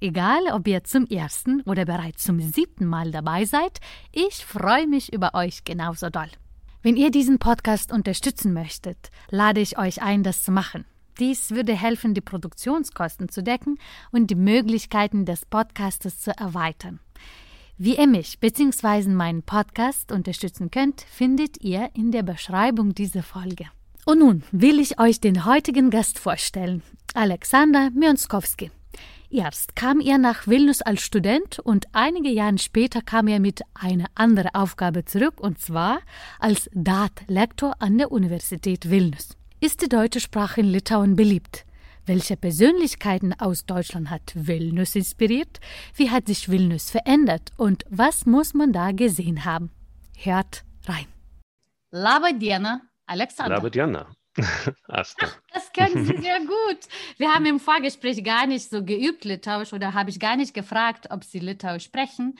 Egal, ob ihr zum ersten oder bereits zum siebten Mal dabei seid, ich freue mich über euch genauso doll. Wenn ihr diesen Podcast unterstützen möchtet, lade ich euch ein, das zu machen. Dies würde helfen, die Produktionskosten zu decken und die Möglichkeiten des Podcastes zu erweitern. Wie ihr mich bzw. meinen Podcast unterstützen könnt, findet ihr in der Beschreibung dieser Folge. Und nun will ich euch den heutigen Gast vorstellen, Alexander Mionskowski. Erst kam er nach Vilnius als Student und einige Jahre später kam er mit einer anderen Aufgabe zurück, und zwar als DAT-Lektor an der Universität Vilnius. Ist die deutsche Sprache in Litauen beliebt? Welche Persönlichkeiten aus Deutschland hat Vilnius inspiriert? Wie hat sich Vilnius verändert? Und was muss man da gesehen haben? Hört rein. Laba Diena, Alexander. Laba Asta. Das können Sie sehr gut. Wir haben im Vorgespräch gar nicht so geübt Litauisch oder habe ich gar nicht gefragt, ob Sie Litauisch sprechen.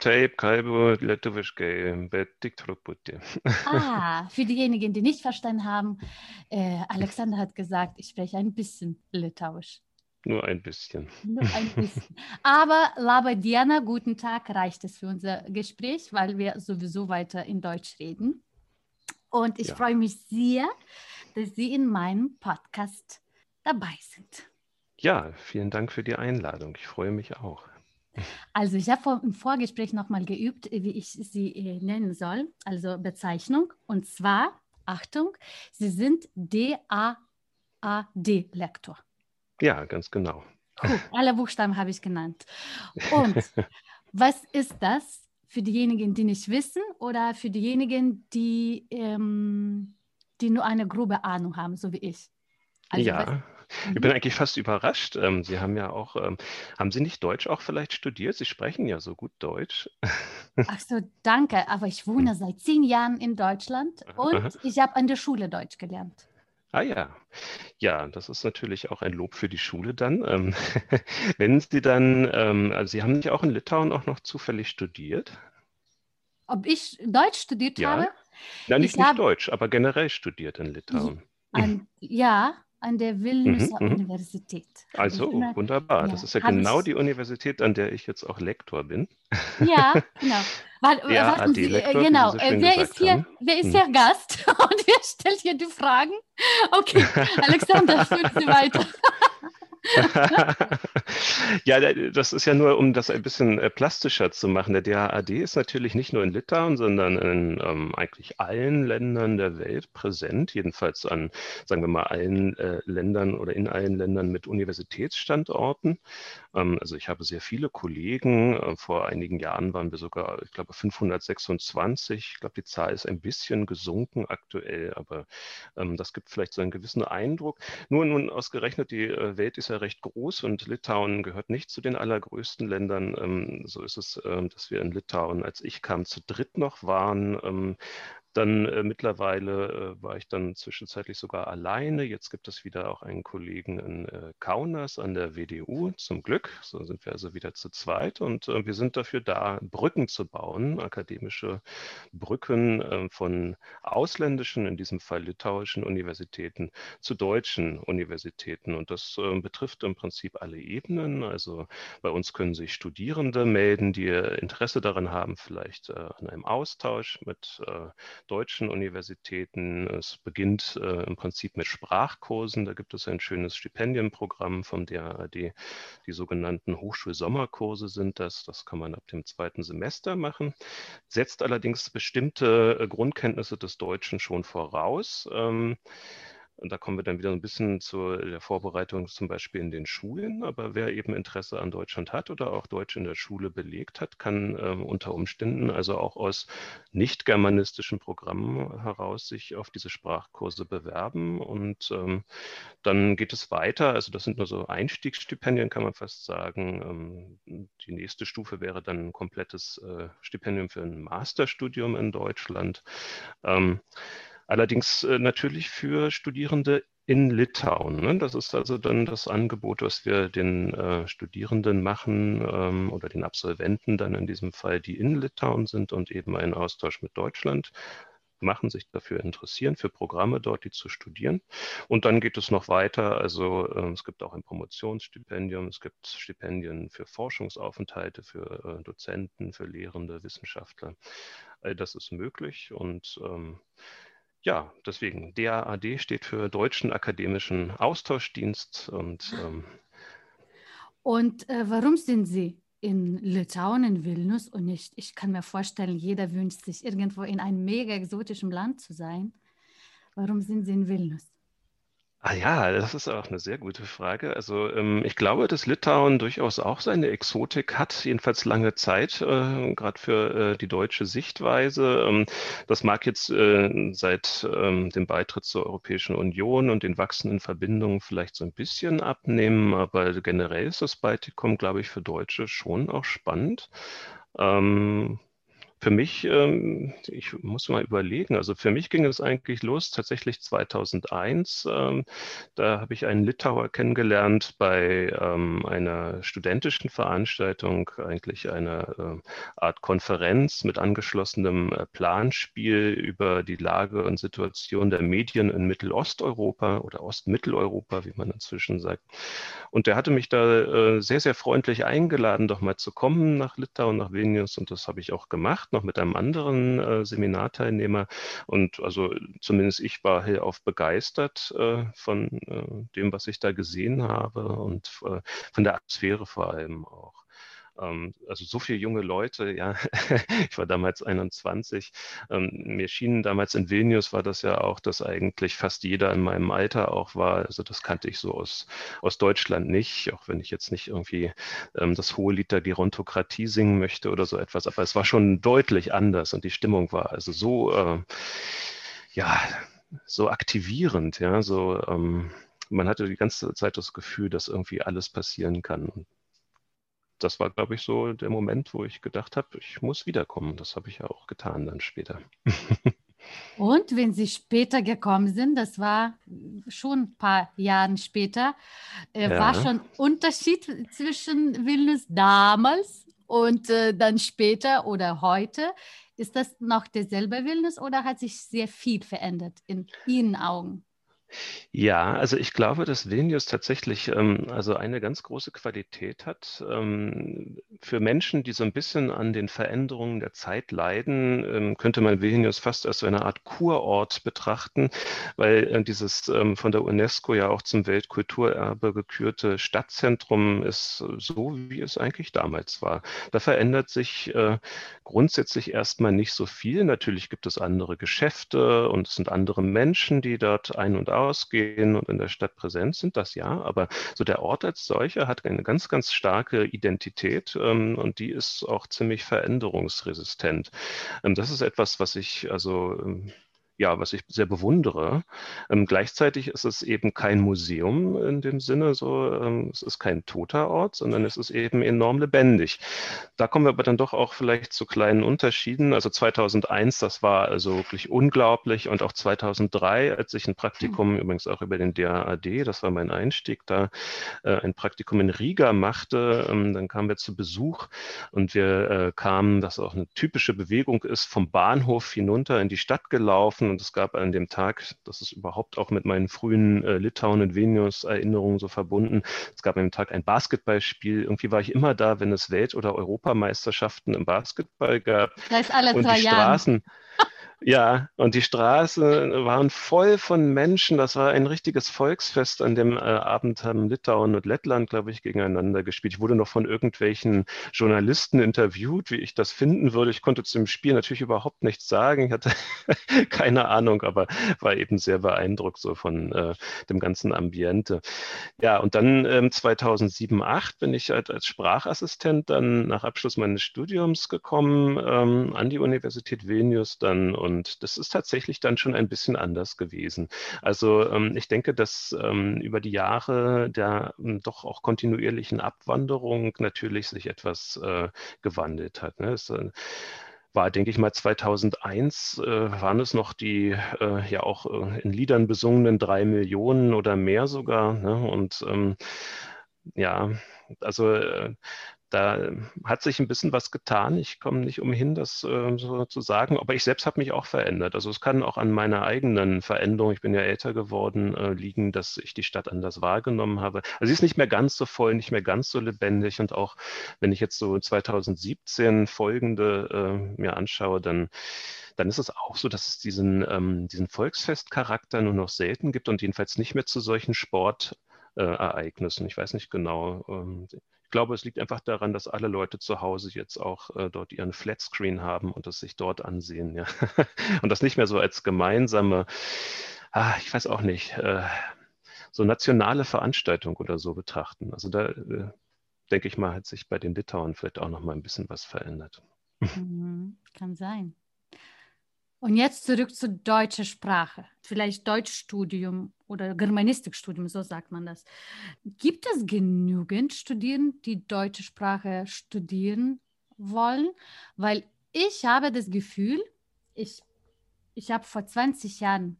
Taip, kalbu lietuviškai, bet tik truputį. Ah, für diejenigen, die nicht verstanden haben, äh, Alexander hat gesagt, ich spreche ein bisschen Litauisch. Nur ein bisschen. Nur ein bisschen. Aber Laba Diana, guten Tag, reicht es für unser Gespräch, weil wir sowieso weiter in Deutsch reden. Und ich ja. freue mich sehr, dass Sie in meinem Podcast dabei sind. Ja, vielen Dank für die Einladung. Ich freue mich auch. Also ich habe im Vorgespräch nochmal geübt, wie ich sie äh, nennen soll, also Bezeichnung. Und zwar, Achtung, Sie sind DAAD-Lektor. Ja, ganz genau. Cool, alle Buchstaben habe ich genannt. Und was ist das für diejenigen, die nicht wissen oder für diejenigen, die ähm, die nur eine grobe Ahnung haben, so wie ich. Also, ja. Ich bin mhm. eigentlich fast überrascht. Ähm, Sie haben ja auch, ähm, haben Sie nicht Deutsch auch vielleicht studiert? Sie sprechen ja so gut Deutsch. Ach so, danke. Aber ich wohne hm. seit zehn Jahren in Deutschland und Aha. ich habe an der Schule Deutsch gelernt. Ah ja, ja, das ist natürlich auch ein Lob für die Schule dann. Ähm, wenn Sie dann, also Sie haben sich auch in Litauen auch noch zufällig studiert? Ob ich Deutsch studiert ja. habe? Ja, nicht, nicht Deutsch, aber generell studiert in Litauen. An, ja, an der Vilniuser mhm, mhm. Universität. Also immer, wunderbar. Ja, das ist ja genau ich, die Universität, an der ich jetzt auch Lektor bin. Ja, genau. Weil, ja, Sie, Lektor, genau. Äh, wer, ist hier, wer ist hier Gast und wer stellt hier die Fragen? Okay, Alexander, führt Sie weiter. ja, das ist ja nur, um das ein bisschen äh, plastischer zu machen. Der DAAD ist natürlich nicht nur in Litauen, sondern in ähm, eigentlich allen Ländern der Welt präsent, jedenfalls an, sagen wir mal, allen äh, Ländern oder in allen Ländern mit Universitätsstandorten. Ähm, also ich habe sehr viele Kollegen. Äh, vor einigen Jahren waren wir sogar, ich glaube, 526. Ich glaube, die Zahl ist ein bisschen gesunken aktuell, aber ähm, das gibt vielleicht so einen gewissen Eindruck. Nur nun ausgerechnet, die äh, Welt ist ja recht groß und Litauen gehört nicht zu den allergrößten Ländern. Ähm, so ist es, ähm, dass wir in Litauen, als ich kam, zu dritt noch waren. Ähm, dann äh, mittlerweile äh, war ich dann zwischenzeitlich sogar alleine. Jetzt gibt es wieder auch einen Kollegen in äh, Kaunas an der WDU, zum Glück. So sind wir also wieder zu zweit und äh, wir sind dafür da, Brücken zu bauen, akademische Brücken äh, von ausländischen, in diesem Fall litauischen Universitäten zu deutschen Universitäten. Und das äh, betrifft im Prinzip alle Ebenen. Also bei uns können sich Studierende melden, die Interesse daran haben, vielleicht an einem Austausch mit deutschen Universitäten. Es beginnt äh, im Prinzip mit Sprachkursen. Da gibt es ein schönes Stipendienprogramm vom DAAD. Die sogenannten Hochschulsommerkurse sind das. Das kann man ab dem zweiten Semester machen. Setzt allerdings bestimmte äh, Grundkenntnisse des Deutschen schon voraus. Ähm, Und da kommen wir dann wieder ein bisschen zu der Vorbereitung zum Beispiel in den Schulen. Aber wer eben Interesse an Deutschland hat oder auch Deutsch in der Schule belegt hat, kann ähm, unter Umständen also auch aus nicht germanistischen Programmen heraus sich auf diese Sprachkurse bewerben. Und ähm, dann geht es weiter. Also das sind nur so Einstiegsstipendien, kann man fast sagen. Ähm, die nächste Stufe wäre dann ein komplettes äh, Stipendium für ein Masterstudium in Deutschland. Ähm, allerdings äh, natürlich für Studierende in Litauen. Ne? Das ist also dann das Angebot, was wir den äh, Studierenden machen ähm, oder den Absolventen dann in diesem Fall, die in Litauen sind und eben einen Austausch mit Deutschland machen, sich dafür interessieren, für Programme dort, die zu studieren. Und dann geht es noch weiter. Also äh, es gibt auch ein Promotionsstipendium, es gibt Stipendien für Forschungsaufenthalte, für äh, Dozenten, für Lehrende, Wissenschaftler. All das ist möglich und ähm, ja, deswegen, DAAD steht für Deutschen Akademischen Austauschdienst. Und, ähm, und äh, warum sind Sie in Litauen, in Vilnius und nicht? Ich kann mir vorstellen, jeder wünscht sich irgendwo in einem mega exotischen Land zu sein. Warum sind Sie in Vilnius? Ah ja, das ist auch eine sehr gute Frage. Also ähm, ich glaube, dass Litauen durchaus auch seine Exotik hat, jedenfalls lange Zeit, äh, gerade für äh, die deutsche Sichtweise. Ähm, das mag jetzt äh, seit ähm, dem Beitritt zur Europäischen Union und den wachsenden Verbindungen vielleicht so ein bisschen abnehmen, aber generell ist das Baltikum, glaube ich, für Deutsche schon auch spannend. Ähm, für mich, ähm, ich muss mal überlegen, also für mich ging es eigentlich los tatsächlich 2001. Ähm, da habe ich einen Litauer kennengelernt bei ähm, einer studentischen Veranstaltung, eigentlich eine äh, Art Konferenz mit angeschlossenem äh, Planspiel über die Lage und Situation der Medien in Mittelosteuropa oder Ostmitteleuropa, wie man inzwischen sagt. Und der hatte mich da äh, sehr, sehr freundlich eingeladen, doch mal zu kommen nach Litauen, nach Vilnius und das habe ich auch gemacht noch mit einem anderen äh, Seminarteilnehmer. Und also zumindest ich war hellauf begeistert äh, von äh, dem, was ich da gesehen habe und äh, von der Atmosphäre vor allem auch. Ähm, also so viele junge Leute, ja, ich war damals 21. Ähm, mir schien damals in Vilnius war das ja auch, dass eigentlich fast jeder in meinem Alter auch war. Also das kannte ich so aus, aus Deutschland nicht, auch wenn ich jetzt nicht irgendwie ähm, das hohe Lied der Gerontokratie singen möchte oder so etwas. Aber es war schon deutlich anders und die Stimmung war also so, äh, ja, so aktivierend, ja, so, ähm, man hatte die ganze Zeit das Gefühl, dass irgendwie alles passieren kann. Das war, glaube ich, so der Moment, wo ich gedacht habe, ich muss wiederkommen. Das habe ich ja auch getan dann später. Und wenn Sie später gekommen sind, das war schon ein paar Jahre später, äh, ja. war schon Unterschied zwischen Vilnius damals und äh, dann später oder heute. Ist das noch derselbe Vilnius oder hat sich sehr viel verändert in Ihren Augen? Ja, also ich glaube, dass Vilnius tatsächlich ähm, also eine ganz große Qualität hat. Ähm, für Menschen, die so ein bisschen an den Veränderungen der Zeit leiden, ähm, könnte man Vilnius fast als so eine Art Kurort betrachten, weil äh, dieses ähm, von der UNESCO ja auch zum Weltkulturerbe gekürte Stadtzentrum ist so, wie es eigentlich damals war. Da verändert sich äh, grundsätzlich erstmal nicht so viel. Natürlich gibt es andere Geschäfte und es sind andere Menschen, die dort ein- und ausgehen und in der Stadt präsent sind, das ja, aber so der Ort als solcher hat eine ganz, ganz starke Identität ähm, und die ist auch ziemlich veränderungsresistent. Ähm, das ist etwas, was ich also ähm, ja, was ich sehr bewundere. Ähm, gleichzeitig ist es eben kein Museum in dem Sinne, so ähm, es ist kein toter Ort, sondern es ist eben enorm lebendig. Da kommen wir aber dann doch auch vielleicht zu kleinen Unterschieden. Also 2001, das war also wirklich unglaublich und auch 2003, als ich ein Praktikum mhm. übrigens auch über den DAAD, das war mein Einstieg, da äh, ein Praktikum in Riga machte, ähm, dann kamen wir zu Besuch und wir äh, kamen, das auch eine typische Bewegung ist, vom Bahnhof hinunter in die Stadt gelaufen getroffen und es gab an dem Tag, das ist überhaupt auch mit meinen frühen äh, Litauen und Vilnius Erinnerungen so verbunden, es gab an dem Tag ein Basketballspiel. Irgendwie war ich immer da, wenn es Welt- oder Europameisterschaften im Basketball gab. Das heißt alle und drei die Straßen, Ja, und die Straßen waren voll von Menschen. Das war ein richtiges Volksfest. An dem äh, Abend haben Litauen und Lettland, glaube ich, gegeneinander gespielt. Ich wurde noch von irgendwelchen Journalisten interviewt, wie ich das finden würde. Ich konnte zu dem Spiel natürlich überhaupt nichts sagen. Ich hatte keine Ahnung, aber war eben sehr beeindruckt so von äh, dem ganzen Ambiente. Ja, und dann ähm, 2007, 2008 bin ich halt als Sprachassistent dann nach Abschluss meines Studiums gekommen ähm, an die Universität Vilnius dann und das ist tatsächlich dann schon ein bisschen anders gewesen. Also ähm, ich denke, dass ähm, über die Jahre der ähm, doch auch kontinuierlichen Abwanderung natürlich sich etwas äh, gewandelt hat. Ne? Es, äh, war, denke ich mal, 2001 äh, waren es noch die äh, ja auch äh, in Liedern besungenen drei Millionen oder mehr sogar. Ne? Und ähm, ja, also äh, da hat sich ein bisschen was getan. Ich komme nicht umhin, das äh, so zu sagen. Aber ich selbst habe mich auch verändert. Also es kann auch an meiner eigenen Veränderung, ich bin ja älter geworden, äh, liegen, dass ich die Stadt anders wahrgenommen habe. Also sie ist nicht mehr ganz so voll, nicht mehr ganz so lebendig. Und auch wenn ich jetzt so 2017 folgende äh, mir anschaue, dann dann ist es auch so, dass es diesen, ähm, diesen Volksfestcharakter nur noch selten gibt und jedenfalls nicht mehr zu solchen Sportereignissen. Ich weiß nicht genau. Ähm, glaube, es liegt einfach daran, dass alle Leute zu Hause jetzt auch äh, dort ihren Flatscreen haben und das sich dort ansehen. Ja. und das nicht mehr so als gemeinsame, ah, ich weiß auch nicht, äh, so nationale Veranstaltung oder so betrachten. Also da äh, denke ich mal, hat sich bei den Litauern vielleicht auch noch mal ein bisschen was verändert. Mhm, kann sein. Und jetzt zurück zur deutschen Sprache, vielleicht Deutschstudium oder Germanistikstudium, so sagt man das. Gibt es genügend Studierende, die deutsche Sprache studieren wollen? Weil ich habe das Gefühl, ich, ich habe vor 20 Jahren,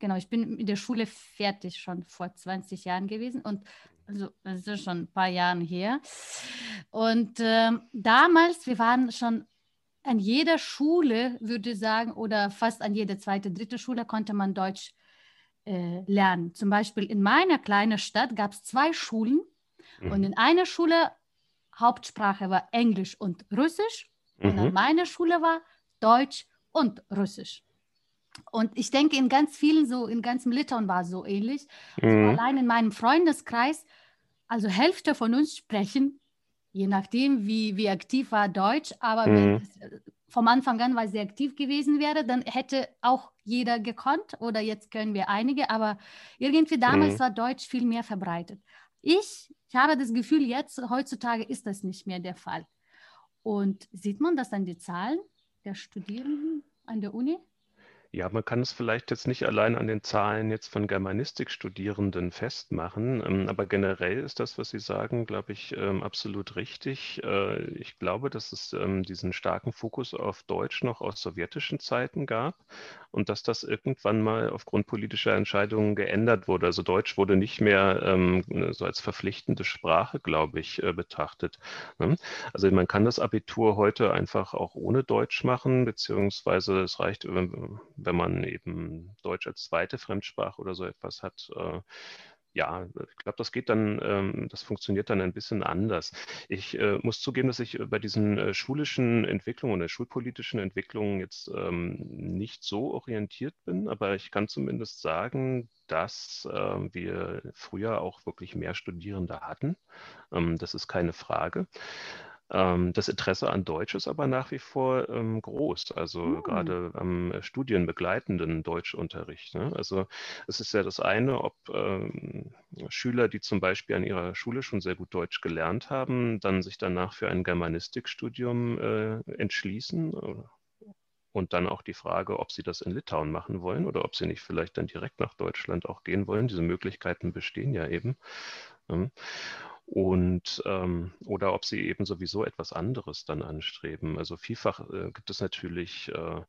genau, ich bin in der Schule fertig schon vor 20 Jahren gewesen und also das ist schon ein paar Jahre her. Und äh, damals, wir waren schon an jeder Schule, würde ich sagen, oder fast an jeder zweite, dritte Schule konnte man Deutsch äh, lernen. Zum Beispiel in meiner kleinen Stadt gab es zwei Schulen mhm. und in einer Schule Hauptsprache war Englisch und Russisch mhm. und an meiner Schule war Deutsch und Russisch. Und ich denke, in ganz vielen, so in ganzem Litauen war es so ähnlich. Also mhm. Also allein in meinem Freundeskreis, also Hälfte von uns sprechen je nachdem, wie, wie aktiv war Deutsch, aber mhm. wenn es äh, vom Anfang an weil sehr aktiv gewesen wäre, dann hätte auch jeder gekonnt oder jetzt können wir einige, aber irgendwie damals mhm. war Deutsch viel mehr verbreitet. Ich, ich habe das Gefühl, jetzt heutzutage ist das nicht mehr der Fall. Und sieht man das an den Zahlen der Studierenden an der Uni? Ja, man kann es vielleicht jetzt nicht allein an den Zahlen jetzt von Germanistikstudierenden festmachen, ähm, aber generell ist das, was Sie sagen, glaube ich, ähm, absolut richtig. Äh, ich glaube, dass es ähm, diesen starken Fokus auf Deutsch noch aus sowjetischen Zeiten gab und dass das irgendwann mal aufgrund politischer Entscheidungen geändert wurde. Also Deutsch wurde nicht mehr so als verpflichtende Sprache, glaube ich, äh, betrachtet. Ne? Also man kann das Abitur heute einfach auch ohne Deutsch machen, beziehungsweise es reicht, wenn man eben Deutsch als zweite Fremdsprache oder so etwas hat, äh, ja, ich glaube, das geht dann, ähm, das funktioniert dann ein bisschen anders. Ich äh, muss zugeben, dass ich bei diesen äh, schulischen Entwicklungen oder schulpolitischen Entwicklungen jetzt ähm, nicht so orientiert bin, aber ich kann zumindest sagen, dass äh, wir früher auch wirklich mehr Studierende hatten. Ähm, das ist keine Frage. Ähm, das Interesse an Deutsch ist aber nach wie vor ähm, groß, also mhm. gerade am studienbegleitenden Deutschunterricht. Ne? Also es ist ja das eine, ob ähm, Schüler, die zum Beispiel an ihrer Schule schon sehr gut Deutsch gelernt haben, dann sich danach für ein Germanistikstudium äh, entschließen. Und dann auch die Frage, ob sie das in Litauen machen wollen oder ob sie nicht vielleicht dann direkt nach Deutschland auch gehen wollen. Diese Möglichkeiten bestehen ja eben. Und ähm, oder ob sie eben sowieso etwas anderes dann anstreben. Also vielfach äh, gibt es natürlich äh,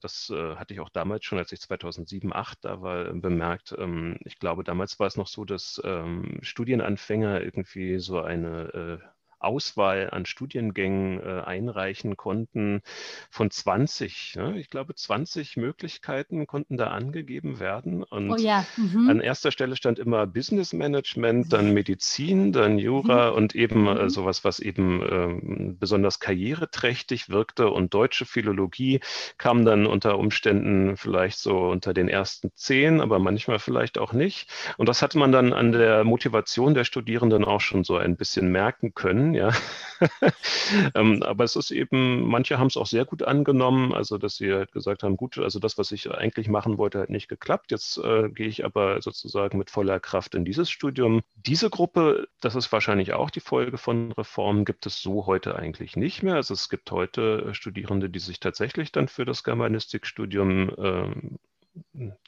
das äh, hatte ich auch damals schon, als ich 2007, 2008 da war, bemerkt. Ähm, ich glaube, damals war es noch so, dass ähm, Studienanfänger irgendwie so eine äh, Auswahl an Studiengängen äh, einreichen konnten von 20. Ne? Ich glaube, 20 Möglichkeiten konnten da angegeben werden. Und oh ja. mhm. an erster Stelle stand immer Business Management, dann Medizin, dann Jura mhm. und eben äh, mhm. sowas, was eben äh, besonders karriereträchtig wirkte. Und deutsche Philologie kam dann unter Umständen vielleicht so unter den ersten zehn, aber manchmal vielleicht auch nicht. Und das hatte man dann an der Motivation der Studierenden auch schon so ein bisschen merken können können, ja. ähm, aber es ist eben, manche haben es auch sehr gut angenommen, also dass sie halt gesagt haben, gut, also das, was ich eigentlich machen wollte, hat nicht geklappt. Jetzt äh, gehe ich aber sozusagen mit voller Kraft in dieses Studium. Diese Gruppe, das ist wahrscheinlich auch die Folge von Reformen, gibt es so heute eigentlich nicht mehr. Also es gibt heute Studierende, die sich tatsächlich dann für das Germanistikstudium ähm,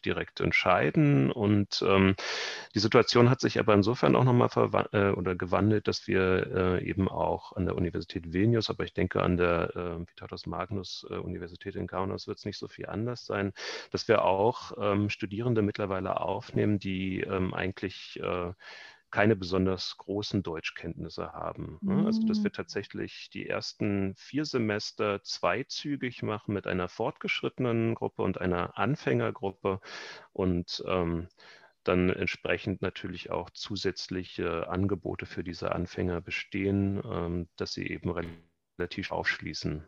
direkt entscheiden. Und ähm, die Situation hat sich aber insofern auch nochmal äh, oder gewandelt, dass wir äh, eben auch an der Universität Vilnius, aber ich denke an der äh, Vitatus Magnus Universität in Kaunas wird es nicht so viel anders sein, dass wir auch ähm, Studierende mittlerweile aufnehmen, die ähm, eigentlich äh, keine besonders großen Deutschkenntnisse haben. Mhm. Also dass wir mm. tatsächlich die ersten vier Semester zweizügig machen mit einer fortgeschrittenen Gruppe und einer Anfängergruppe und ähm, dann entsprechend natürlich auch zusätzliche Angebote für diese Anfänger bestehen, ähm, dass sie eben relativ aufschließen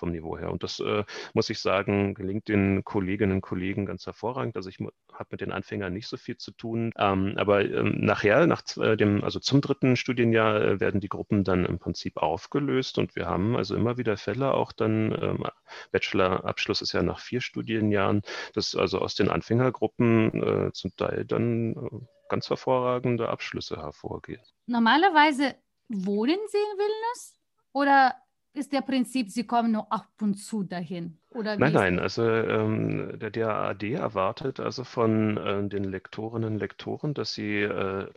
vom Niveau her. Und das äh, muss ich sagen, gelingt den Kolleginnen und Kollegen ganz hervorragend. Also ich habe mit den Anfängern nicht so viel zu tun. Ähm, aber ähm, nachher, nach äh, dem, also zum dritten Studienjahr, äh, werden die Gruppen dann im Prinzip aufgelöst und wir haben also immer wieder Fälle, auch dann ähm, Bachelorabschluss ist ja nach vier Studienjahren, dass also aus den Anfängergruppen äh, zum Teil dann äh, ganz hervorragende Abschlüsse hervorgehen. Normalerweise wohnen Sie in Vilnius oder ist der Prinzip, Sie kommen nur ab und zu dahin? Oder nein, nein, also ähm, der DAAD erwartet also von äh, den Lektorinnen und Lektoren, dass sie äh,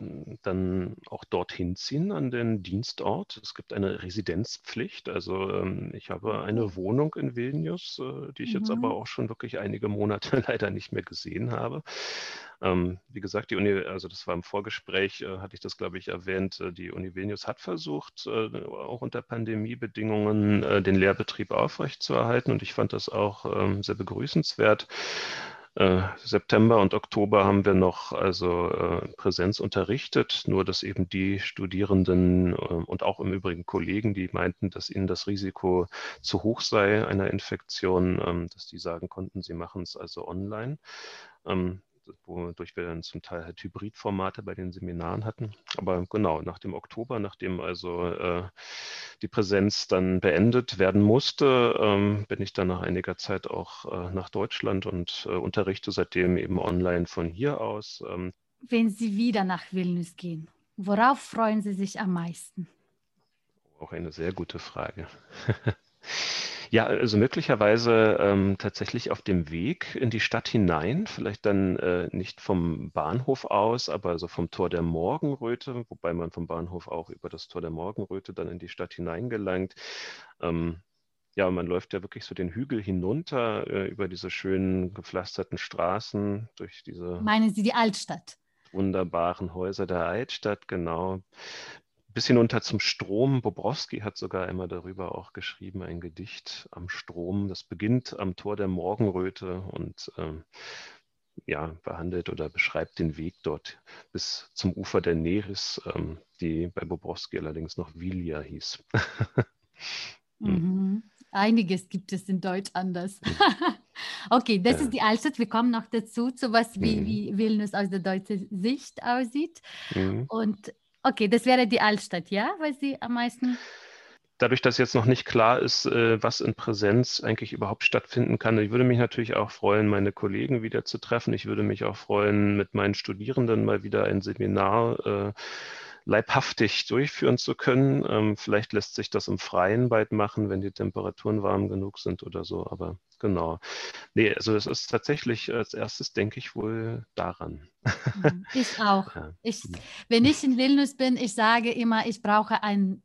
dann auch dorthin ziehen an den Dienstort. Es gibt eine Residenzpflicht. Also ähm, ich habe eine Wohnung in Vilnius, äh, die ich mhm. jetzt aber auch schon wirklich einige Monate leider nicht mehr gesehen habe. Ähm, wie gesagt, die Uni, also das war im Vorgespräch, äh, hatte ich das, glaube ich, erwähnt, äh, die Uni Vilnius hat versucht, äh, auch unter Pandemiebedingungen den Lehrbetrieb aufrechtzuerhalten und ich fand das auch ähm, sehr begrüßenswert. Äh, September und Oktober haben wir noch also äh, Präsenz unterrichtet, nur dass eben die Studierenden äh, und auch im Übrigen Kollegen, die meinten, dass ihnen das Risiko zu hoch sei einer Infektion, ähm, dass die sagen konnten, sie machen es also online. Ähm, wodurch wir dann zum Teil halt Hybridformate bei den Seminaren hatten. Aber genau, nach dem Oktober, nachdem also äh, die Präsenz dann beendet werden musste, ähm, bin ich dann nach einiger Zeit auch äh, nach Deutschland und äh, unterrichte seitdem eben online von hier aus. Ähm. Wenn Sie wieder nach Vilnius gehen, worauf freuen Sie sich am meisten? Auch eine sehr gute Frage. Ja, also möglicherweise ähm, tatsächlich auf dem Weg in die Stadt hinein, vielleicht dann äh, nicht vom Bahnhof aus, aber so vom Tor der Morgenröte, wobei man vom Bahnhof auch über das Tor der Morgenröte dann in die Stadt hineingelangt. Ähm, ja, man läuft ja wirklich so den Hügel hinunter äh, über diese schönen gepflasterten Straßen, durch diese. Meinen Sie die Altstadt? Wunderbaren Häuser der Altstadt, genau bis hinunter zum Strom. Bobrowski hat sogar immer darüber auch geschrieben, ein Gedicht am Strom. Das beginnt am Tor der Morgenröte und ähm, ja, behandelt oder beschreibt den Weg dort bis zum Ufer der Neris, ähm, die bei Bobrowski allerdings noch Vilia hieß. Hm. mhm. Einiges gibt es in Deutsch anders. okay, das ja. ist die Altstadt. Wir kommen noch dazu, zu was wie, mhm. wie Vilnius aus der deutschen Sicht aussieht. Mhm. Und Okay, das wäre die Altstadt, ja, weil Sie am meisten. Dadurch, dass jetzt noch nicht klar ist, äh, was in Präsenz eigentlich überhaupt stattfinden kann, ich würde mich natürlich auch freuen, meine Kollegen wieder zu treffen. Ich würde mich auch freuen, mit meinen Studierenden mal wieder ein Seminar äh, leibhaftig durchführen zu können. Ähm, vielleicht lässt sich das im Freien bald machen, wenn die Temperaturen warm genug sind oder so. Aber genau. Nee, also es ist tatsächlich als erstes denke ich wohl daran. Ich auch. Ja. Ich, wenn ich in Vilnius bin, ich sage immer, ich brauche einen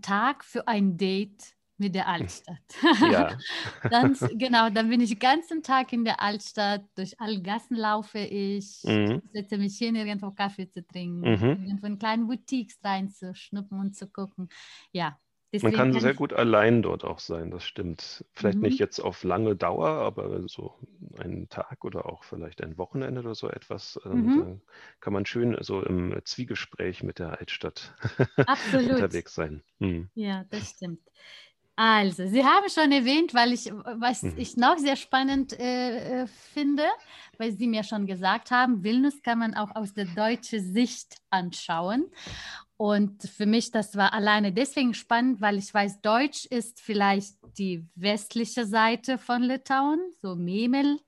Tag für ein Date mit der Altstadt. Ja. dann, genau, dann bin ich den ganzen Tag in der Altstadt, durch alle Gassen laufe ich, mhm. setze mich hin, irgendwo Kaffee zu trinken, mhm. irgendwo in kleinen Boutiques reinzuschnuppen und zu gucken. Ja, man kann sehr gut allein dort auch sein, das stimmt. Vielleicht mhm. nicht jetzt auf lange Dauer, aber so einen Tag oder auch vielleicht ein Wochenende oder so etwas, ähm, mhm. kann man schön so im Zwiegespräch mit der Altstadt unterwegs sein. Mhm. Ja, das stimmt. Also, Sie haben schon erwähnt, weil ich, was mhm. ich noch sehr spannend äh, äh, finde, weil Sie mir schon gesagt haben, Vilnius kann man auch aus der deutschen Sicht anschauen. Und für mich, das war alleine deswegen spannend, weil ich weiß, Deutsch ist vielleicht die westliche Seite von Litauen, so Memelland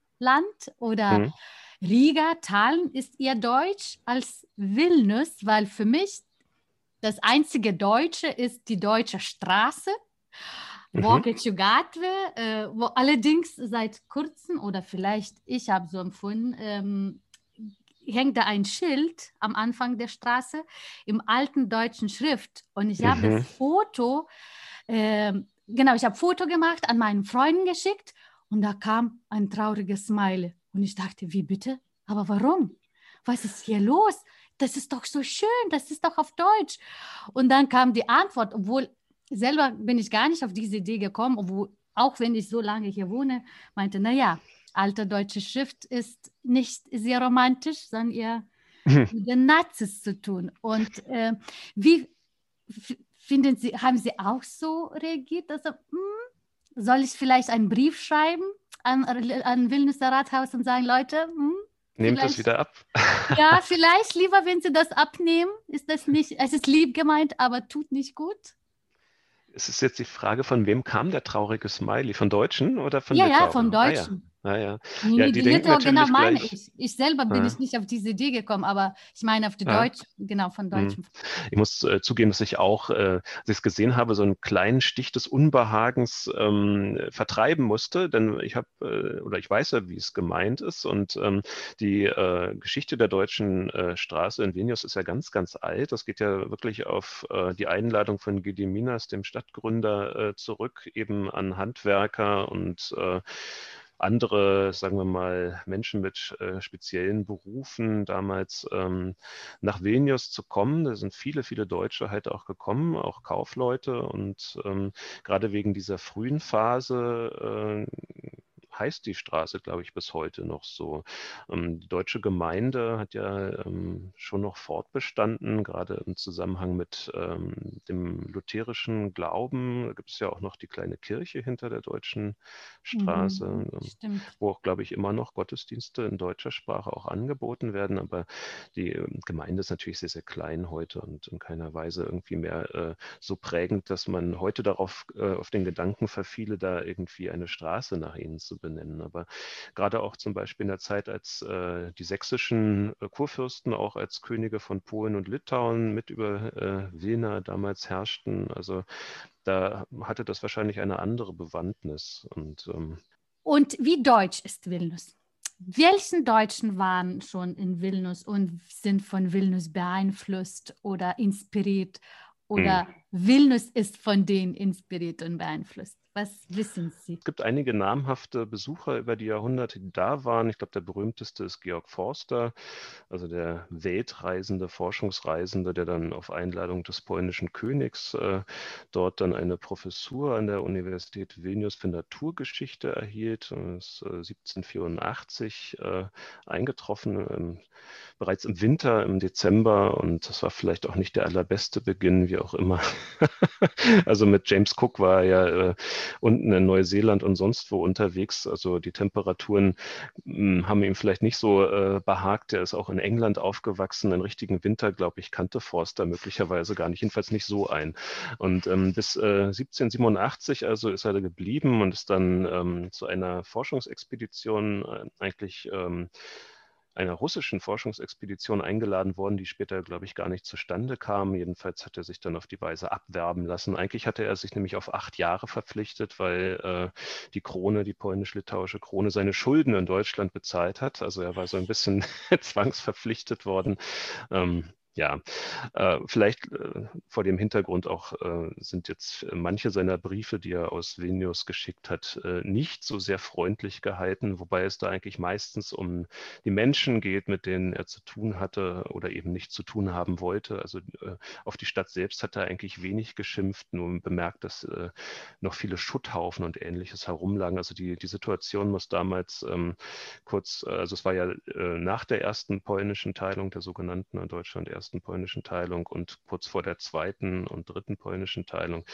oder mhm. Riga, Tallinn ist eher Deutsch als Vilnius, weil für mich das einzige Deutsche ist die deutsche Straße. Mhm. Vokiečių Gatve, äh, wo allerdings seit kurzem oder vielleicht ich habe so empfunden, ähm, hängt da ein Schild am Anfang der Straße im alten deutschen Schrift. Und ich habe mhm. das Foto, äh, genau, ich habe Foto gemacht, an meinen Freunden geschickt und da kam ein trauriges Smile. Und ich dachte, wie bitte? Aber warum? Was ist hier los? Das ist doch so schön, das ist doch auf Deutsch. Und dann kam die Antwort, obwohl selber bin ich gar nicht auf diese Idee gekommen, obwohl, auch wenn ich so lange hier wohne, meinte, naja, alte deutsche Schrift ist nicht sehr romantisch, sondern eher mit den Nazis zu tun. Und äh, wie finden Sie, haben Sie auch so reagiert? Also, hm, soll ich vielleicht einen Brief schreiben an, an Vilniuser Rathaus und sagen, Leute, hm, Nehmt das wieder ab. ja, vielleicht lieber, wenn Sie das abnehmen, ist das nicht, es ist lieb gemeint, aber tut nicht gut. Es ist jetzt die Frage, von wem kam der traurige Smiley? Von Deutschen oder von Ja, ja, von Deutschen. Ah, ja. Ja, ja. ja die, die denken genau meine ich. Ich selber bin ja. ich nicht auf diese Idee gekommen, aber ich meine auf die ja. Deutsch, genau, von mhm. Deutschen. Ich muss äh, zugeben, dass ich auch, äh, als ich es gesehen habe, so einen kleinen Stich des Unbehagens ähm, vertreiben musste, denn ich habe, äh, oder ich weiß ja, wie es gemeint ist und ähm, die äh, Geschichte der deutschen äh, Straße in Vilnius ist ja ganz, ganz alt. Das geht ja wirklich auf äh, die Einladung von Gediminas, dem Stadtgründer, zurück, eben an Handwerker und andere, sagen wir mal, Menschen mit äh, speziellen Berufen damals ähm, nach Vilnius zu kommen. Da sind viele, viele Deutsche halt auch gekommen, auch Kaufleute. Und ähm, gerade wegen dieser frühen Phase äh, heißt die Straße, glaube ich, bis heute noch so. Ähm, die deutsche Gemeinde hat ja ähm, schon noch fortbestanden, gerade im Zusammenhang mit ähm, dem lutherischen Glauben. Da gibt es ja auch noch die kleine Kirche hinter der deutschen Straße, mhm, wo auch, glaube ich, immer noch Gottesdienste in deutscher Sprache auch angeboten werden. Aber die ähm, Gemeinde ist natürlich sehr, sehr klein heute und in keiner Weise irgendwie mehr äh, so prägend, dass man heute darauf äh, auf den Gedanken verfiele, da irgendwie eine Straße nach ihnen zu benennen benennen. Aber gerade auch zum Beispiel in der Zeit, als äh, die sächsischen äh, Kurfürsten auch als Könige von Polen und Litauen mit über äh, Wilna damals herrschten, also da hatte das wahrscheinlich eine andere Bewandtnis. Und, ähm, und wie deutsch ist Vilnius? Welchen Deutschen waren schon in Vilnius und sind von Vilnius beeinflusst oder inspiriert? Oder hm. Vilnius ist von denen inspiriert und beeinflusst? Was wissen Sie? Es gibt einige namhafte Besucher über die Jahrhunderte, die da waren. Ich glaube, der berühmteste ist Georg Forster, also der weltreisende, Forschungsreisende, der dann auf Einladung des polnischen Königs äh, dort dann eine Professur an der Universität Vilnius für Naturgeschichte erhielt. Das ist äh, 1784 äh, eingetroffen, ähm, bereits im Winter, im Dezember. Und das war vielleicht auch nicht der allerbeste Beginn, wie auch immer. also mit James Cook war er ja äh, unten in Neuseeland und sonst wo unterwegs. Also die Temperaturen hm, haben ihm vielleicht nicht so äh, behagt. Er ist auch in England aufgewachsen. Einen richtigen Winter, glaube ich, kannte Forster möglicherweise gar nicht, jedenfalls nicht so ein. Und ähm, bis äh, 1787 also ist er geblieben und ist dann ähm, zu einer Forschungsexpedition äh, eigentlich ähm, einer russischen Forschungsexpedition eingeladen worden, die später, glaube ich, gar nicht zustande kam. Jedenfalls hat er sich dann auf die Weise abwerben lassen. Eigentlich hatte er sich nämlich auf acht Jahre verpflichtet, weil äh, die Krone, die polnisch-litauische Krone, seine Schulden in Deutschland bezahlt hat. Also er war so ein bisschen zwangsverpflichtet worden. Ähm, ja, äh, vielleicht äh, vor dem Hintergrund auch äh, sind jetzt manche seiner Briefe, die er aus Vilnius geschickt hat, äh, nicht so sehr freundlich gehalten, wobei es da eigentlich meistens um die Menschen geht, mit denen er zu tun hatte oder eben nicht zu tun haben wollte. Also äh, auf die Stadt selbst hat er eigentlich wenig geschimpft, nur bemerkt, dass äh, noch viele Schutthaufen und ähnliches herumlagen. Also die, die Situation muss damals ähm, kurz, also es war ja nach der ersten polnischen Teilung, der sogenannten Deutschland ersten ersten polnischen Teilung und kurz vor der zweiten und dritten polnischen Teilung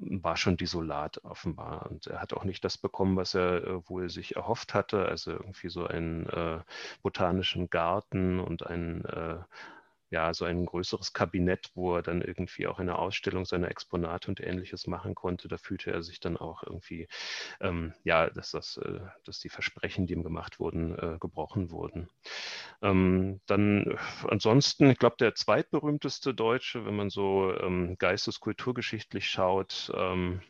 war schon desolat offenbar. Und er hat auch nicht das bekommen, was er äh, wohl sich erhofft hatte, also irgendwie so einen äh, botanischen Garten und ein äh, ja, so ein größeres Kabinett, wo er dann irgendwie auch eine Ausstellung seiner Exponate und ähnliches machen konnte. Da fühlte er sich dann auch irgendwie, ähm, ja, dass, das, äh, dass die Versprechen, die ihm gemacht wurden, äh, gebrochen wurden. Ähm, dann ansonsten, ich glaube, der zweitberühmteste Deutsche, wenn man so ähm, geisteskulturgeschichtlich schaut, ähm,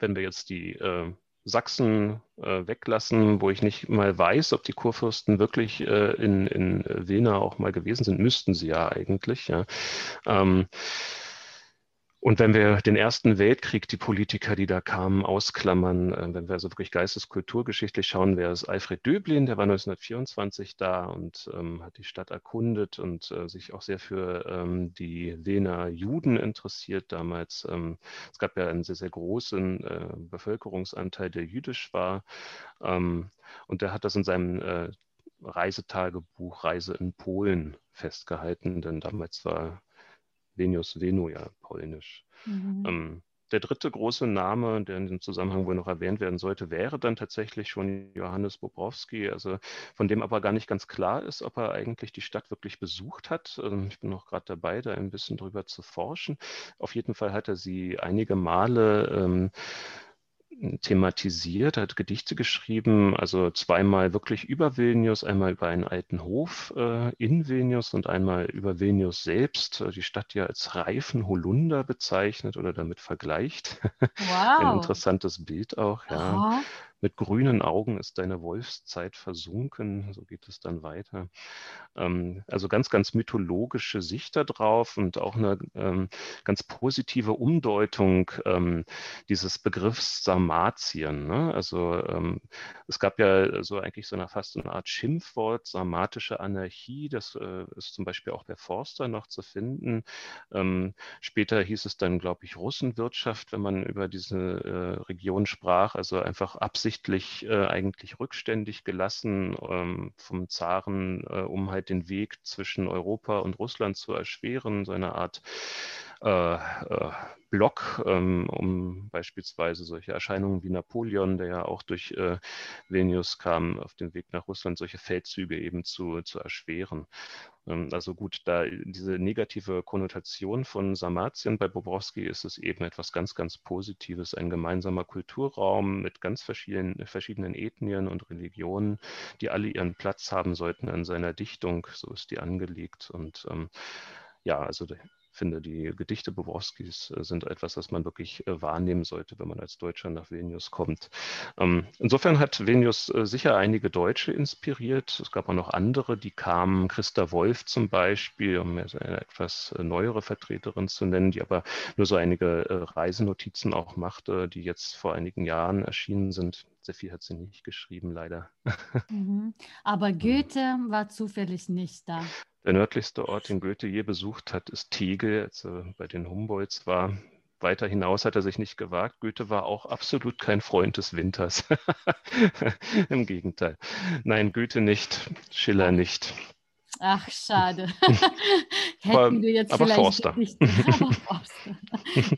wenn wir jetzt die äh, Sachsen äh, weglassen, wo ich nicht mal weiß, ob die Kurfürsten wirklich äh, in, in Wilna auch mal gewesen sind. Müssten sie ja eigentlich. Ja. Ähm, und wenn wir den Ersten Weltkrieg, die Politiker, die da kamen, ausklammern, äh, wenn wir also wirklich geisteskulturgeschichtlich schauen, wäre es Alfred Döblin, der war 1924 da und ähm, hat die Stadt erkundet und äh, sich auch sehr für ähm, die Wiener Juden interessiert damals. Ähm, es gab ja einen sehr, sehr großen äh, Bevölkerungsanteil, der jüdisch war. Ähm, und der hat das in seinem äh, Reisetagebuch Reise in Polen festgehalten, denn damals war Venius Venu ja polnisch. Mhm. Ähm, der dritte große Name, der in dem Zusammenhang wohl noch erwähnt werden sollte, wäre dann tatsächlich schon Johannes Bobrowski, also von dem aber gar nicht ganz klar ist, ob er eigentlich die Stadt wirklich besucht hat. Ähm, ich bin noch gerade dabei, da ein bisschen drüber zu forschen. Auf jeden Fall hat er sie einige Male ähm, thematisiert, hat Gedichte geschrieben, also zweimal wirklich über Vilnius, einmal über einen alten Hof äh, in Vilnius und einmal über Vilnius selbst, äh, die Stadt ja als reifen Holunder bezeichnet oder damit vergleicht. Wow. Ein interessantes Bild auch, ja. Aha. Mit grünen Augen ist deine Wolfszeit versunken, so geht es dann weiter. Ähm, also ganz, ganz mythologische Sicht darauf und auch eine ähm, ganz positive Umdeutung ähm, dieses Begriffs Sarmatien. Ne? Also ähm, es gab ja so eigentlich so eine fast eine Art Schimpfwort, sarmatische Anarchie, das äh, ist zum Beispiel auch bei Forster noch zu finden. Ähm, später hieß es dann, glaube ich, Russenwirtschaft, wenn man über diese äh, Region sprach, also einfach absichtlich absichtlich äh, eigentlich rückständig gelassen ähm, vom Zaren, äh, um halt den Weg zwischen Europa und Russland zu erschweren, so eine Art äh, äh, Block, ähm, um beispielsweise solche Erscheinungen wie Napoleon, der ja auch durch äh, Vilnius kam, auf dem Weg nach Russland, solche Feldzüge eben zu, zu erschweren. Ähm, also gut, da diese negative Konnotation von Sarmatien bei Bobrowski ist es eben etwas ganz, ganz Positives, ein gemeinsamer Kulturraum mit ganz verschiedenen, verschiedenen Ethnien und Religionen, die alle ihren Platz haben sollten in seiner Dichtung. So ist die angelegt. Und ähm, ja, also finde, die Gedichte Bobrowskis äh, sind etwas, das man wirklich äh, wahrnehmen sollte, wenn man als Deutscher nach Vilnius kommt. Ähm, insofern hat Vilnius äh, sicher einige Deutsche inspiriert. Es gab auch noch andere, die kamen, Christa Wolf zum Beispiel, um eine etwas neuere Vertreterin zu nennen, die aber nur so einige Reisenotizen auch machte, die jetzt vor einigen Jahren erschienen sind. Sehr viel hat sie nicht geschrieben, leider. Mhm. Aber Goethe war zufällig nicht da. Der nördlichste Ort, den Goethe je besucht hat, ist Tegel, als er bei den Humboldts war. Weiter hinaus hat er sich nicht gewagt. Goethe war auch absolut kein Freund des Winters. Im Gegenteil. Nein, Goethe nicht, Schiller nicht. Ach, schade. Hätten aber, wir jetzt aber vielleicht Forster. Nicht, aber Forster.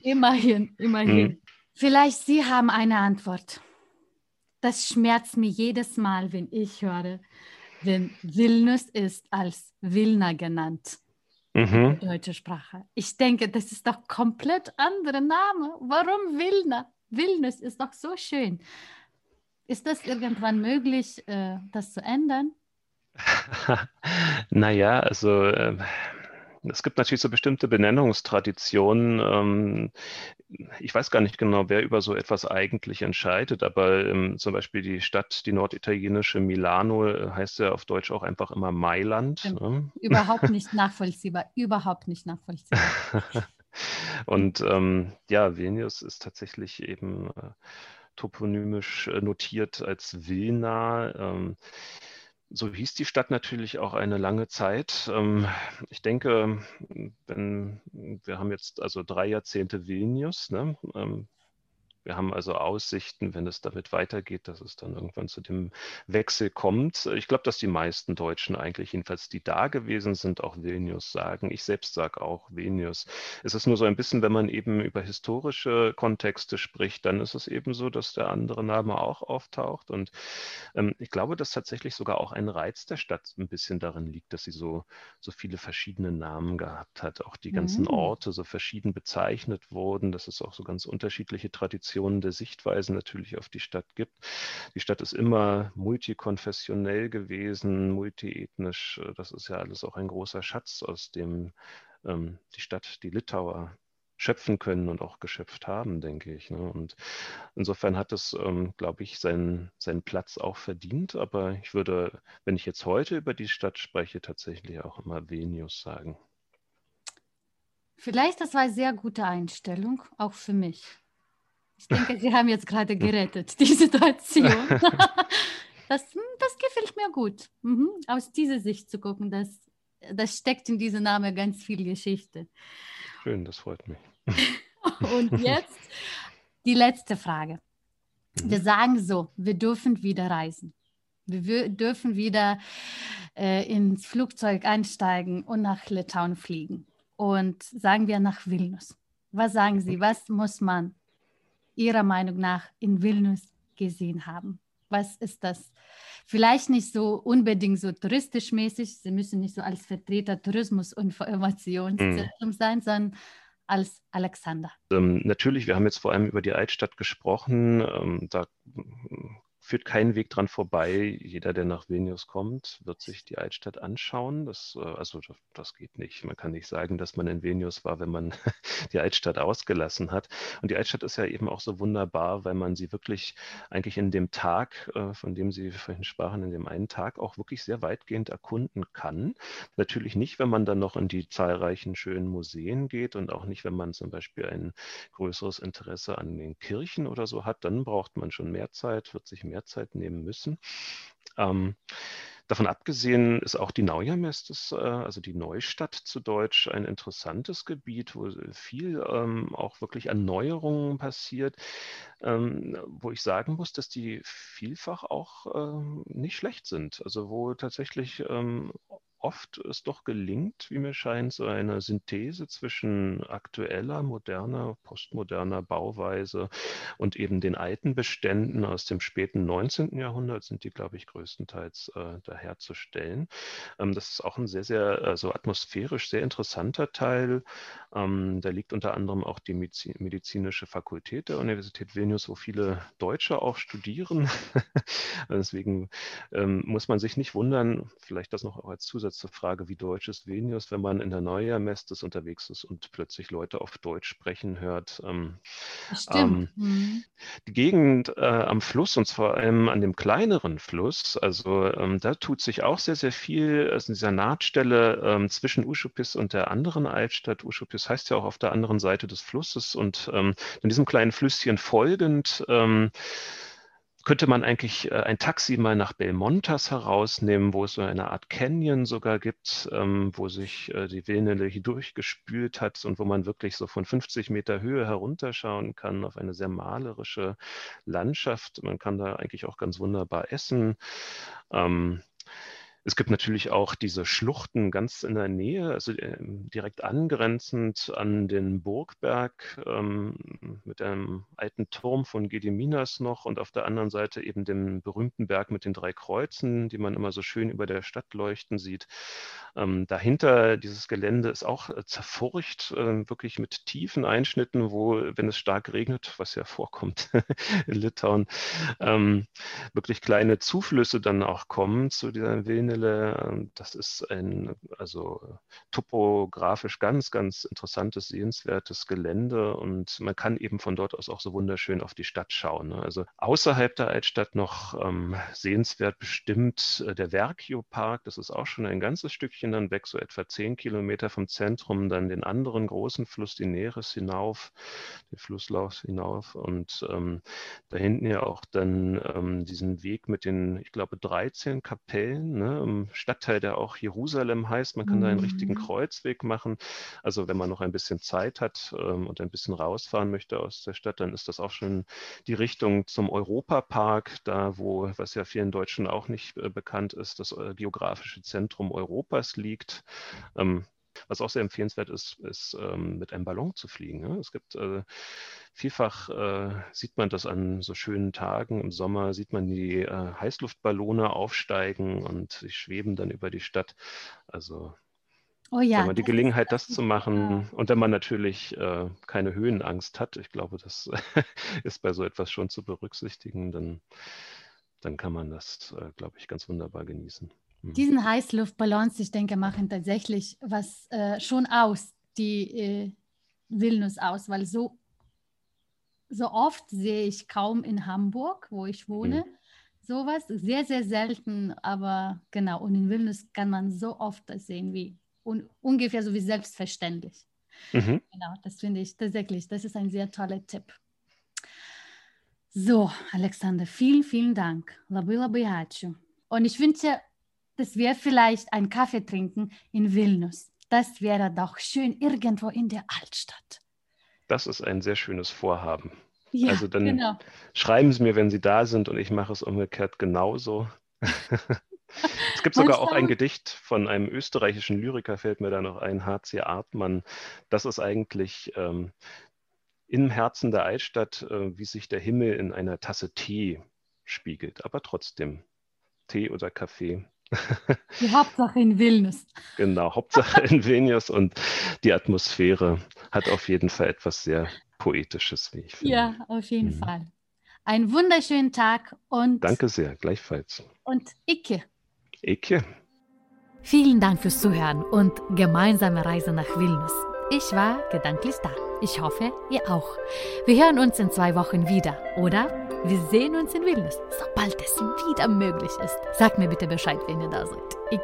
immerhin, immerhin. Hm. Vielleicht Sie haben eine Antwort. Das schmerzt mir jedes Mal, wenn ich höre, denn Vilnius ist als Vilna genannt. Mhm. Deutsche Sprache. Ich denke, das ist doch komplett anderer Name. Warum Vilna? Vilnius ist doch so schön. Ist das irgendwann möglich, äh, das zu ändern? naja, also äh, es gibt natürlich so bestimmte Benennungstraditionen. Ähm, ich weiß gar nicht genau, wer über so etwas eigentlich entscheidet, aber ähm, zum Beispiel die Stadt, die norditalienische Milano, äh, heißt ja auf Deutsch auch einfach immer Mailand. Ne? Überhaupt nicht nachvollziehbar, überhaupt nicht nachvollziehbar. Und ähm, ja, Vilnius ist tatsächlich eben äh, toponymisch äh, notiert als Vilna. Ähm, so hieß die Stadt natürlich auch eine lange Zeit. Ähm, ich denke, wenn wir haben jetzt also drei Jahrzehnte Vilnius, ne? Wir haben also Aussichten, wenn es damit weitergeht, dass es dann irgendwann zu dem Wechsel kommt. Ich glaube, dass die meisten Deutschen eigentlich, jedenfalls die da gewesen sind, auch Vilnius sagen. Ich selbst sage auch Vilnius. Es ist nur so ein bisschen, wenn man eben über historische Kontexte spricht, dann ist es eben so, dass der andere Name auch auftaucht. Und ähm, ich glaube, dass tatsächlich sogar auch ein Reiz der Stadt ein bisschen darin liegt, dass sie so, so viele verschiedene Namen gehabt hat. Auch die ganzen mhm. Orte so verschieden bezeichnet wurden, dass es auch so ganz unterschiedliche Traditionen Variationen der Sichtweisen natürlich auf die Stadt gibt. Die Stadt ist immer multikonfessionell gewesen, multiethnisch. Das ist ja alles auch ein großer Schatz, aus dem ähm, die Stadt, die Litauer schöpfen können und auch geschöpft haben, denke ich. Ne? Und insofern hat es, ähm, glaube ich, seinen, seinen Platz auch verdient. Aber ich würde, wenn ich jetzt heute über die Stadt spreche, tatsächlich auch immer Venius sagen. Vielleicht das war eine sehr gute Einstellung, auch für mich. Ich denke, Sie haben jetzt gerade gerettet, die Situation. das, das gefällt mir gut. Mhm. Aus dieser Sicht zu gucken, das, das steckt in diesem Namen ganz viel Geschichte. Schön, das freut mich. Und jetzt die letzte Frage. Mhm. Wir sagen so, wir dürfen wieder reisen. Wir dürfen wieder äh, ins Flugzeug einsteigen und nach Litauen fliegen. Und sagen wir nach Vilnius. Was sagen Sie, was muss man Ihrer Meinung nach in Vilnius gesehen haben? Was ist das? Vielleicht nicht so unbedingt so touristisch mäßig. Sie müssen nicht so als Vertreter Tourismus- und Informationszentrum mhm. sein, sondern als Alexander. Ähm, natürlich, wir haben jetzt vor allem über die Altstadt gesprochen. Ähm, da führt kein Weg dran vorbei. Jeder, der nach Vilnius kommt, wird sich die Altstadt anschauen. Das, äh, also das geht nicht. Man kann nicht sagen, dass man in Vilnius war, wenn man die Altstadt ausgelassen hat. Und die Altstadt ist ja eben auch so wunderbar, weil man sie wirklich eigentlich in dem Tag, äh, von dem Sie vorhin sprachen, in dem einen Tag auch wirklich sehr weitgehend erkunden kann. Natürlich nicht, wenn man dann noch in die zahlreichen schönen Museen geht und auch nicht, wenn man zum Beispiel ein größeres Interesse an den Kirchen oder so hat. Dann braucht man schon mehr Zeit, wird sich mehr mehr Zeit nehmen müssen. Ähm, Davon abgesehen ist auch die Naujamästes, äh, also die Neustadt zu Deutsch, ein interessantes Gebiet, wo viel ähm, auch wirklich Erneuerungen passiert, ähm, wo ich sagen muss, dass die vielfach auch ähm, nicht schlecht sind. Also wo tatsächlich ähm, oft es doch gelingt, wie mir scheint, so eine Synthese zwischen aktueller, moderner, postmoderner Bauweise und eben den alten Beständen aus dem späten 19. Jahrhundert sind die, glaube ich, größtenteils äh, daherzustellen. Ähm, das ist auch ein sehr, sehr, also atmosphärisch sehr interessanter Teil. Ähm, da liegt unter anderem auch die medizinische Fakultät der Universität Vilnius, wo viele Deutsche auch studieren. Deswegen ähm, muss man sich nicht wundern, vielleicht das noch als Zusatz zur Frage, wie deutsch ist Vilnius, wenn man in der Neujahr Mestes unterwegs ist und plötzlich Leute auf Deutsch sprechen hört. Ähm, Stimmt. Ähm, mhm. Die Gegend äh, am Fluss und vor allem an dem kleineren Fluss, also ähm, da tut sich auch sehr, sehr viel. Also in dieser Nahtstelle ähm, zwischen Uschupis und der anderen Altstadt. Uschupis heißt ja auch auf der anderen Seite des Flusses und ähm, in diesem kleinen Flüsschen folgend ähm, könnte man eigentlich äh, ein Taxi mal nach Belmontas herausnehmen, wo es so eine Art Canyon sogar gibt, ähm, wo sich äh, die Vilnele hier durchgespült hat und wo man wirklich so von 50 Meter Höhe herunterschauen kann auf eine sehr malerische Landschaft. Man kann da eigentlich auch ganz wunderbar essen. Ähm, es gibt natürlich auch diese Schluchten ganz in der Nähe, also äh, direkt angrenzend an den Burgberg ähm, mit einem alten Turm von Gediminas noch und auf der anderen Seite eben den berühmten Berg mit den drei Kreuzen, die man immer so schön über der Stadt leuchten sieht. Ähm, dahinter dieses Gelände ist auch äh, zerfurcht, äh, wirklich mit tiefen Einschnitten, wo, wenn es stark regnet, was ja vorkommt in Litauen, ähm, wirklich kleine Zuflüsse dann auch kommen zu dieser Vilne Kanäle. Das ist ein also topografisch ganz, ganz interessantes, sehenswertes Gelände und man kann eben von dort aus auch so wunderschön auf die Stadt schauen. Ne? Also außerhalb der Altstadt noch ähm, sehenswert bestimmt äh, der Verkio-Park. Das ist auch schon ein ganzes Stückchen dann weg, so etwa zehn Kilometer vom Zentrum, dann den anderen großen Fluss, die Neres hinauf, den Flusslauf hinauf und ähm, da hinten ja auch dann ähm, diesen Weg mit den, ich glaube, 13 Kapellen ne, im Stadtteil, der auch Jerusalem heißt. Man kann mhm. da einen richtigen mhm. Kreuzweg machen. Also wenn man noch ein bisschen Zeit hat ähm, und ein bisschen rausfahren möchte aus der Stadt, dann ist das auch schon die Richtung zum Europapark, da wo, was ja vielen Deutschen auch nicht äh, bekannt ist, das äh, geografische Zentrum Europas liegt. Ähm, was auch sehr empfehlenswert ist, ist ähm, mit einem Ballon zu fliegen. Ne? Es gibt äh, vielfach, äh, sieht man das an so schönen Tagen. Im Sommer sieht man die äh, Heißluftballone aufsteigen und sie schweben dann über die Stadt. Also Oh ja, wenn man die Gelegenheit, das zu machen und wenn man natürlich äh, keine Höhenangst hat, ich glaube, das ist bei so etwas schon zu berücksichtigen, dann, dann kann man das, äh, glaube ich, ganz wunderbar genießen. Mhm. Diesen Heißluftballons, ich denke, machen tatsächlich was äh, schon aus, die äh, Vilnius aus, weil so, so oft sehe ich kaum in Hamburg, wo ich wohne, mhm. sowas. Sehr, sehr selten, aber genau. Und in Vilnius kann man so oft das sehen, wie un, ungefähr so wie selbstverständlich. Mhm. Genau, das finde ich tatsächlich, das ist ein sehr toller Tipp. So, Alexander, vielen, vielen Dank. Labai, labai ačiū. Und ich wünsche dass wir vielleicht einen Kaffee trinken in Vilnius. Das wäre doch schön irgendwo in der Altstadt. Das ist ein sehr schönes Vorhaben. Ja, also dann genau. schreiben Sie mir, wenn Sie da sind und ich mache es umgekehrt genauso. es gibt sogar auch ein Gedicht von einem österreichischen Lyriker, fällt mir da noch ein, H.C. Artmann. Das ist eigentlich ähm, im Herzen der Altstadt, äh, wie sich der Himmel in einer Tasse Tee spiegelt, aber trotzdem Tee oder Kaffee. Die Hauptsache in Vilnius. Genau, Hauptsache in Vilnius und die Atmosphäre hat auf jeden Fall etwas sehr Poetisches, wie ich finde. Ja, auf jeden mhm. Fall. Einen wunderschönen Tag und. Danke sehr, gleichfalls. Und Icke. Icke. Vielen Dank fürs Zuhören und gemeinsame Reise nach Vilnius. Ich war gedanklich da. Ich hoffe, ihr auch. Wir hören uns in zwei Wochen wieder, oder? Wir sehen uns in Vilnius, sobald es wieder möglich ist. Sagt mir bitte Bescheid, wenn ihr da seid. Ich